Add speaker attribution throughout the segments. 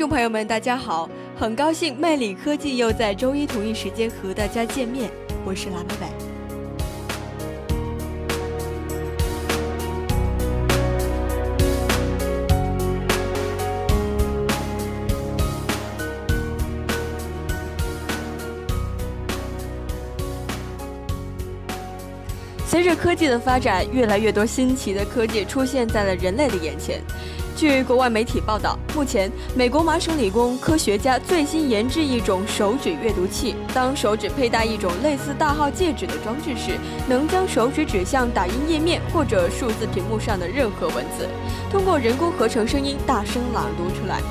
Speaker 1: 众朋友们，大家好，很高兴魅力科技又在周一同一时间和大家见面，我是蓝美美。随着科技的发展，越来越多新奇的科技出现在了人类的眼前。据国外媒体报道，目前美国麻省理工科学家最新研制一种手指阅读器。当手指佩戴一种类似大号戒指的装置时，能将手指指向打印页面或者数字屏幕上的任何文字，通过人工合成声音大声朗读出来。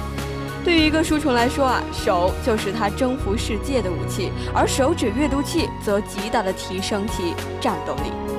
Speaker 1: 对于一个书虫来说啊，手就是它征服世界的武器，而手指阅读器则极大的提升其战斗力。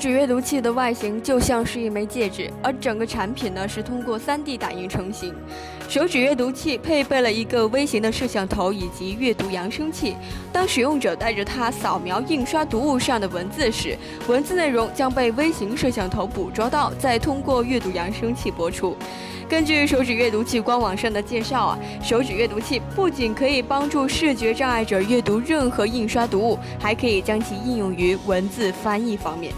Speaker 1: 指阅读器的外形就像是一枚戒指，而整个产品呢是通过 3D 打印成型。手指阅读器配备了一个微型的摄像头以及阅读扬声器。当使用者带着它扫描印刷读物上的文字时，文字内容将被微型摄像头捕捉到，再通过阅读扬声器播出。根据手指阅读器官网上的介绍啊，手指阅读器不仅可以帮助视觉障碍者阅读任何印刷读物，还可以将其应用于文字翻译方面。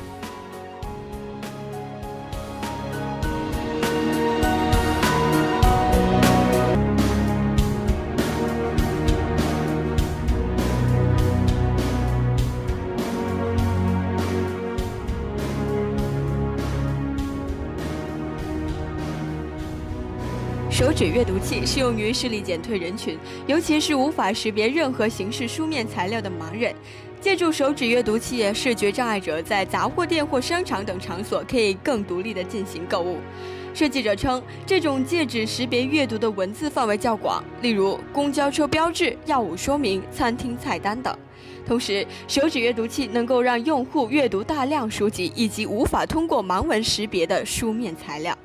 Speaker 1: 手指阅读器适用于视力减退人群，尤其是无法识别任何形式书面材料的盲人。借助手指阅读器，视觉障碍者在杂货店或商场等场所可以更独立地进行购物。设计者称，这种戒指识别阅读的文字范围较广，例如公交车标志、药物说明、餐厅菜单等。同时，手指阅读器能够让用户阅读大量书籍以及无法通过盲文识别的书面材料。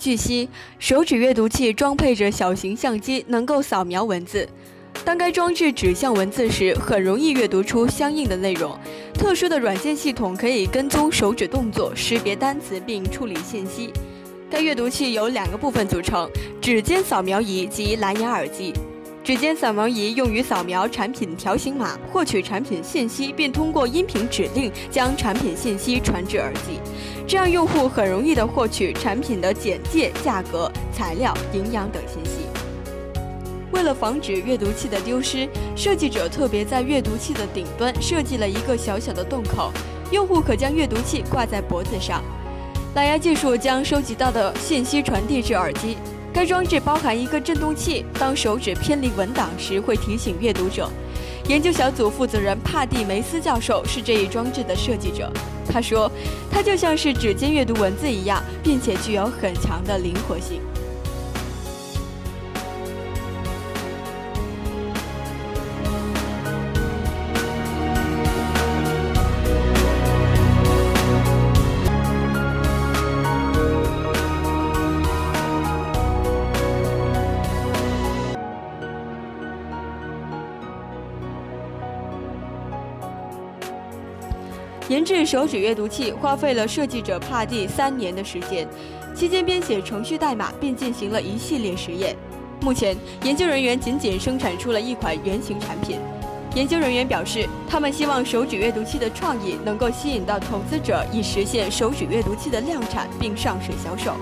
Speaker 1: 据悉，手指阅读器装配着小型相机，能够扫描文字。当该装置指向文字时，很容易阅读出相应的内容。特殊的软件系统可以跟踪手指动作，识别单词并处理信息。该阅读器由两个部分组成：指尖扫描仪及蓝牙耳机。指尖扫描仪用于扫描产品条形码，获取产品信息，并通过音频指令将产品信息传至耳机，这样用户很容易地获取产品的简介、价格、材料、营养等信息。为了防止阅读器的丢失，设计者特别在阅读器的顶端设计了一个小小的洞口，用户可将阅读器挂在脖子上，蓝牙技术将收集到的信息传递至耳机。该装置包含一个振动器，当手指偏离文档时会提醒阅读者。研究小组负责人帕蒂梅斯教授是这一装置的设计者。他说：“它就像是指尖阅读文字一样，并且具有很强的灵活性。”研制手指阅读器花费了设计者帕蒂三年的时间，期间编写程序代码，并进行了一系列实验。目前，研究人员仅仅生产出了一款原型产品。研究人员表示，他们希望手指阅读器的创意能够吸引到投资者，以实现手指阅读器的量产并上市销售。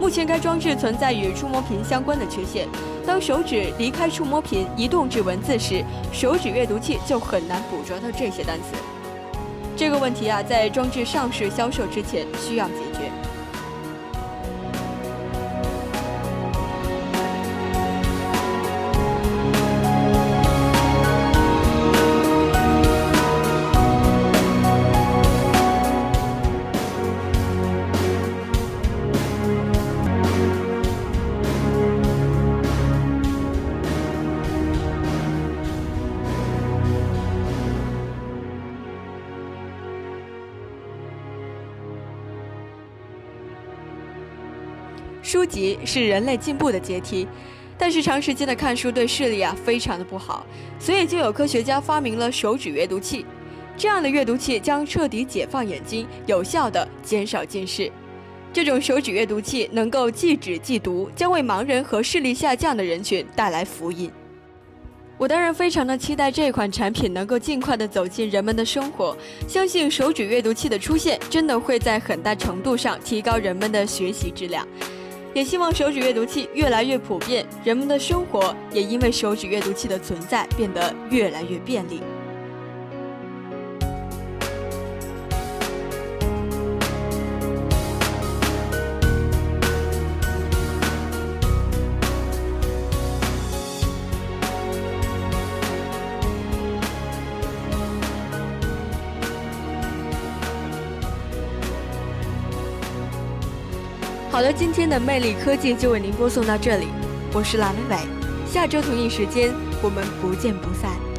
Speaker 1: 目前该装置存在与触摸屏相关的缺陷，当手指离开触摸屏移动至文字时，手指阅读器就很难捕捉到这些单词。这个问题啊，在装置上市销售之前需要解决。书籍是人类进步的阶梯，但是长时间的看书对视力啊非常的不好，所以就有科学家发明了手指阅读器。这样的阅读器将彻底解放眼睛，有效的减少近视。这种手指阅读器能够即指即读，将为盲人和视力下降的人群带来福音。我当然非常的期待这款产品能够尽快的走进人们的生活，相信手指阅读器的出现真的会在很大程度上提高人们的学习质量。也希望手指阅读器越来越普遍，人们的生活也因为手指阅读器的存在变得越来越便利。好了，今天的魅力科技就为您播送到这里，我是蓝伟伟，下周同一时间我们不见不散。